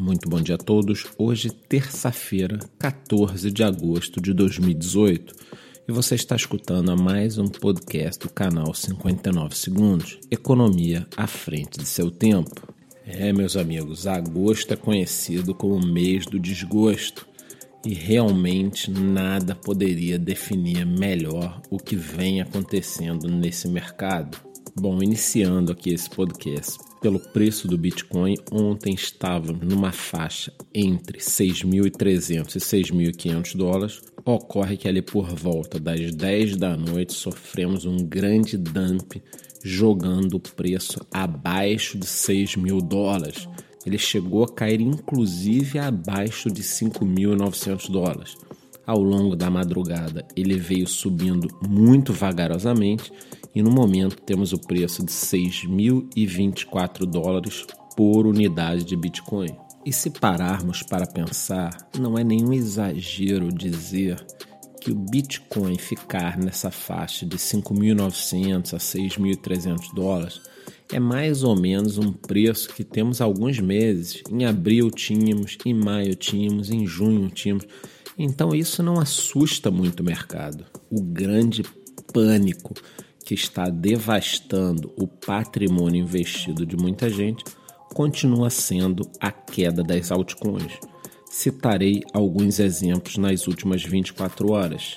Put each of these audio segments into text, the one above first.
Muito bom dia a todos. Hoje, terça-feira, 14 de agosto de 2018, e você está escutando a mais um podcast do canal 59 Segundos Economia à frente de seu tempo. É, meus amigos, agosto é conhecido como mês do desgosto e realmente nada poderia definir melhor o que vem acontecendo nesse mercado. Bom, iniciando aqui esse podcast pelo preço do Bitcoin, ontem estava numa faixa entre 6.300 e 6.500 dólares. Ocorre que ali por volta das 10 da noite sofremos um grande dump jogando o preço abaixo de 6 mil dólares. Ele chegou a cair inclusive abaixo de 5.900 dólares. Ao longo da madrugada, ele veio subindo muito vagarosamente e no momento temos o preço de 6.024 dólares por unidade de Bitcoin. E se pararmos para pensar, não é nenhum exagero dizer que o Bitcoin ficar nessa faixa de 5.900 a 6.300 dólares é mais ou menos um preço que temos há alguns meses. Em abril tínhamos, em maio tínhamos, em junho tínhamos. Então isso não assusta muito o mercado. O grande pânico que está devastando o patrimônio investido de muita gente continua sendo a queda das altcoins. Citarei alguns exemplos nas últimas 24 horas.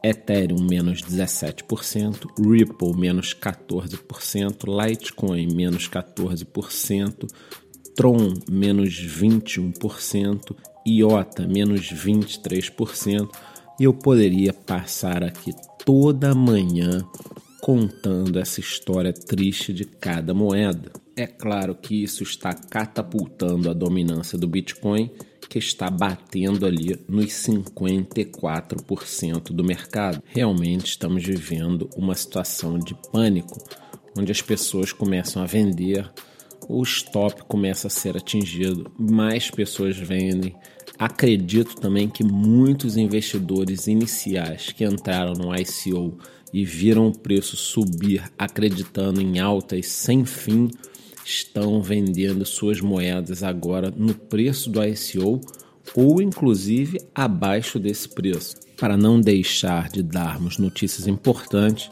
Ethereum menos 17%, Ripple menos 14%, Litecoin menos 14%, Tron menos 21%, IOTA menos 23%, e eu poderia passar aqui toda manhã contando essa história triste de cada moeda. É claro que isso está catapultando a dominância do Bitcoin, que está batendo ali nos 54% do mercado. Realmente estamos vivendo uma situação de pânico, onde as pessoas começam a vender, o stop começa a ser atingido, mais pessoas vendem. Acredito também que muitos investidores iniciais que entraram no ICO e viram o preço subir acreditando em altas sem fim, estão vendendo suas moedas agora no preço do ICO ou inclusive abaixo desse preço. Para não deixar de darmos notícias importantes,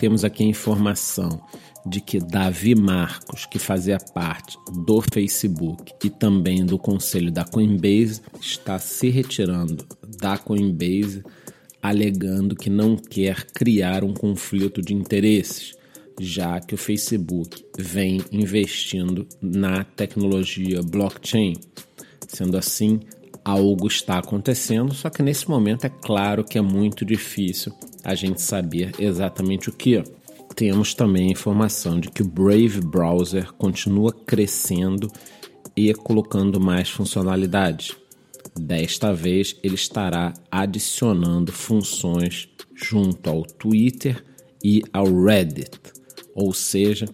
temos aqui a informação de que Davi Marcos, que fazia parte do Facebook e também do conselho da Coinbase, está se retirando da Coinbase alegando que não quer criar um conflito de interesses, já que o Facebook vem investindo na tecnologia blockchain. Sendo assim, algo está acontecendo, só que nesse momento é claro que é muito difícil a gente saber exatamente o que. Temos também a informação de que o Brave Browser continua crescendo e colocando mais funcionalidades. Desta vez, ele estará adicionando funções junto ao Twitter e ao Reddit, ou seja,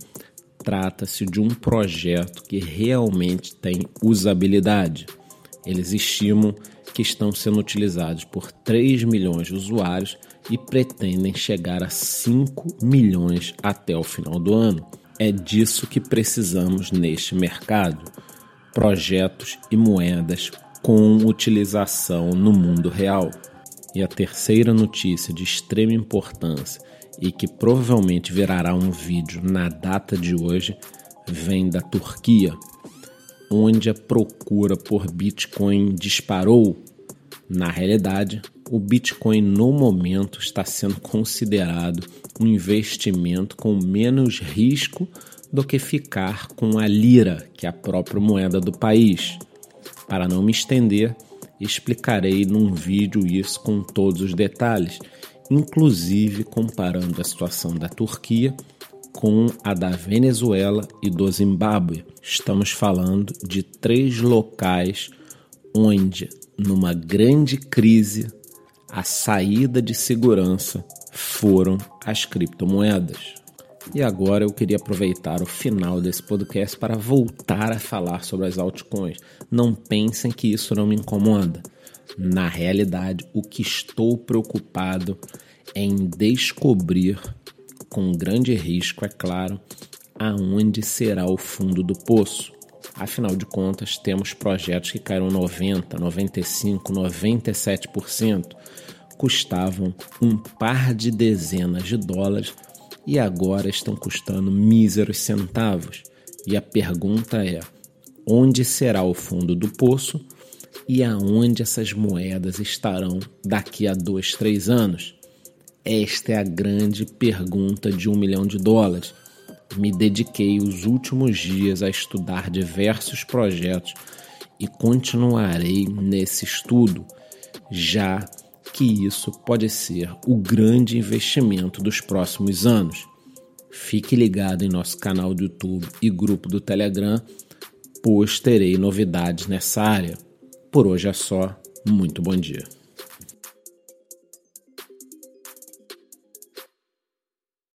trata-se de um projeto que realmente tem usabilidade. Eles estimam que estão sendo utilizados por 3 milhões de usuários e pretendem chegar a 5 milhões até o final do ano. É disso que precisamos neste mercado: projetos e moedas com utilização no mundo real. E a terceira notícia de extrema importância e que provavelmente virará um vídeo na data de hoje vem da Turquia, onde a procura por Bitcoin disparou. Na realidade, o Bitcoin no momento está sendo considerado um investimento com menos risco do que ficar com a lira, que é a própria moeda do país. Para não me estender, explicarei num vídeo isso com todos os detalhes, inclusive comparando a situação da Turquia com a da Venezuela e do Zimbábue. Estamos falando de três locais onde, numa grande crise, a saída de segurança foram as criptomoedas. E agora eu queria aproveitar o final desse podcast para voltar a falar sobre as altcoins. Não pensem que isso não me incomoda. Na realidade, o que estou preocupado é em descobrir, com grande risco, é claro, aonde será o fundo do poço. Afinal de contas, temos projetos que caíram 90, 95, 97%, custavam um par de dezenas de dólares e agora estão custando míseros centavos. E a pergunta é: onde será o fundo do poço e aonde essas moedas estarão daqui a dois, três anos? Esta é a grande pergunta de um milhão de dólares. Me dediquei os últimos dias a estudar diversos projetos e continuarei nesse estudo, já que isso pode ser o grande investimento dos próximos anos. Fique ligado em nosso canal do YouTube e grupo do Telegram, pois terei novidades nessa área. Por hoje é só. Muito bom dia.